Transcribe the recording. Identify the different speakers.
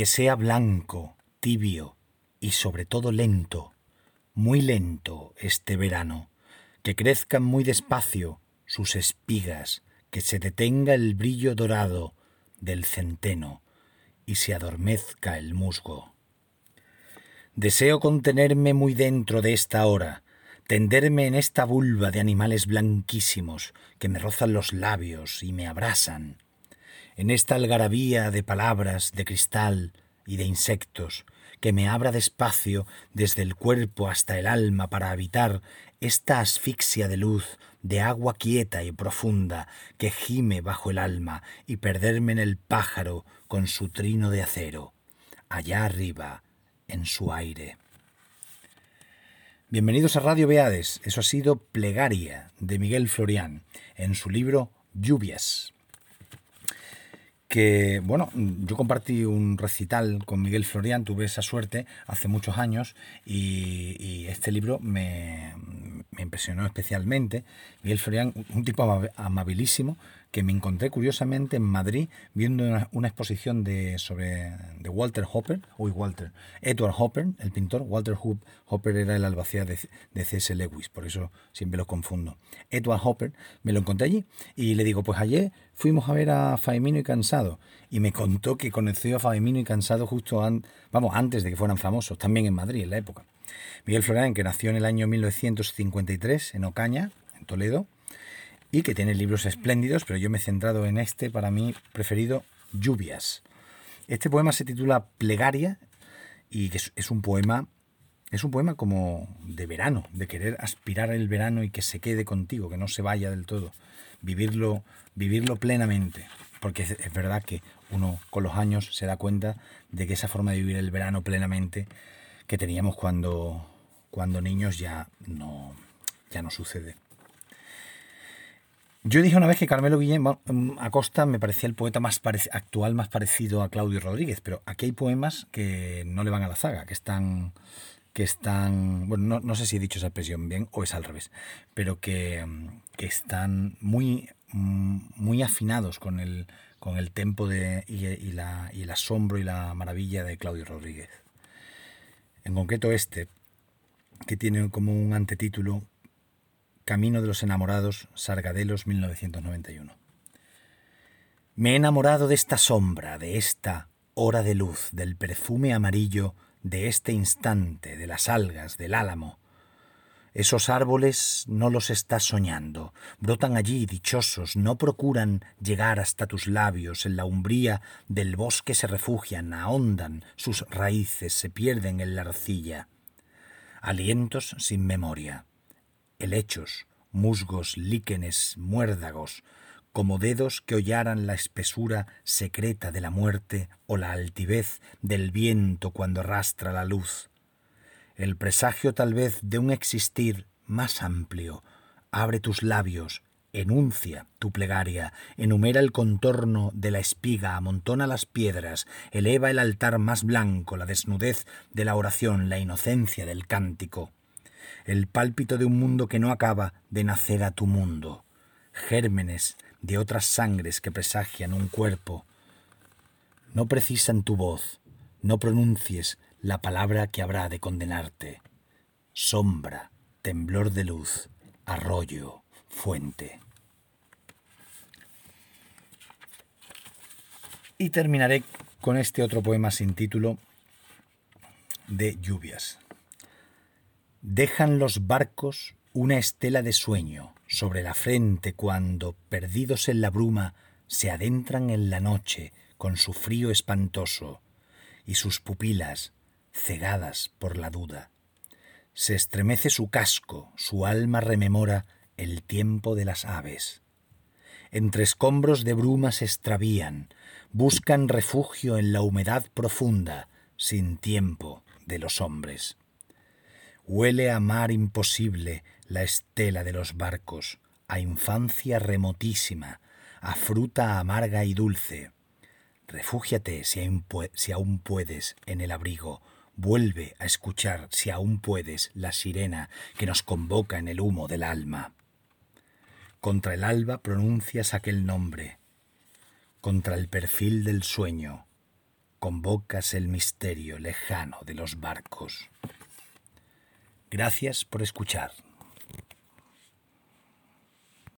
Speaker 1: que sea blanco, tibio y sobre todo lento, muy lento este verano, que crezcan muy despacio sus espigas, que se detenga el brillo dorado del centeno y se adormezca el musgo. Deseo contenerme muy dentro de esta hora, tenderme en esta vulva de animales blanquísimos que me rozan los labios y me abrasan, en esta algarabía de palabras, de cristal y de insectos, que me abra despacio desde el cuerpo hasta el alma para habitar esta asfixia de luz, de agua quieta y profunda que gime bajo el alma y perderme en el pájaro con su trino de acero, allá arriba, en su aire. Bienvenidos a Radio Beades. Eso ha sido Plegaria de Miguel Florián en su libro Lluvias que, bueno, yo compartí un recital con Miguel Florian, tuve esa suerte hace muchos años y, este libro me, me, impresionó especialmente. Miguel Florian, un tipo amabilísimo, que me encontré curiosamente en Madrid viendo una, exposición de, sobre, de Walter Hopper, uy Walter, Edward Hopper, el pintor, Walter Hopper era el albacea de, de C.S. Lewis, por eso siempre lo confundo. Edward Hopper, me lo encontré allí y le digo, pues ayer fuimos a ver a Faemino y Cansado y me contó que conoció a Faemino y Cansado justo vamos, antes de que fueran famosos, también en Madrid, en la época. Miguel Florian, que nació en el año 1953 en Ocaña, en Toledo, y que tiene libros espléndidos, pero yo me he centrado en este, para mí preferido, Lluvias. Este poema se titula Plegaria y es, un poema es un poema como de verano, de querer aspirar el verano y que se quede contigo, que no se vaya del todo, vivirlo vivirlo plenamente, porque es verdad que uno con los años se da cuenta de que esa forma de vivir el verano plenamente que teníamos cuando cuando niños ya no ya no sucede. Yo dije una vez que Carmelo Guillén mm, Acosta me parecía el poeta más actual, más parecido a Claudio Rodríguez, pero aquí hay poemas que no le van a la zaga, que están, que están, bueno, no, sé si he dicho esa expresión bien o es al revés, pero que, mm, están muy, mm, muy afinados con el, con el tempo de, y, la, y el asombro y la maravilla de Claudio Rodríguez. En concreto este, que tiene como un antetítulo Camino de los Enamorados, Sargadelos 1991. Me he enamorado de esta sombra, de esta hora de luz, del perfume amarillo, de este instante, de las algas, del álamo. Esos árboles no los estás soñando, brotan allí dichosos, no procuran llegar hasta tus labios, en la umbría del bosque se refugian, ahondan sus raíces, se pierden en la arcilla. Alientos sin memoria helechos, musgos, líquenes, muérdagos, como dedos que hollaran la espesura secreta de la muerte o la altivez del viento cuando arrastra la luz. El presagio tal vez de un existir más amplio. Abre tus labios, enuncia tu plegaria, enumera el contorno de la espiga, amontona las piedras, eleva el altar más blanco, la desnudez de la oración, la inocencia del cántico el pálpito de un mundo que no acaba de nacer a tu mundo, gérmenes de otras sangres que presagian un cuerpo. No precisan tu voz, no pronuncies la palabra que habrá de condenarte. Sombra, temblor de luz, arroyo, fuente. Y terminaré con este otro poema sin título de lluvias. Dejan los barcos una estela de sueño sobre la frente cuando, perdidos en la bruma, se adentran en la noche con su frío espantoso y sus pupilas cegadas por la duda. Se estremece su casco, su alma rememora el tiempo de las aves. Entre escombros de bruma se extravían, buscan refugio en la humedad profunda, sin tiempo de los hombres. Huele a mar imposible la estela de los barcos, a infancia remotísima, a fruta amarga y dulce. Refúgiate si aún, puedes en el abrigo, vuelve a escuchar si aún puedes la sirena que nos convoca en el humo del alma. Contra el alba pronuncias aquel nombre, contra el perfil del sueño, convocas el misterio lejano de los barcos. Gracias por escuchar.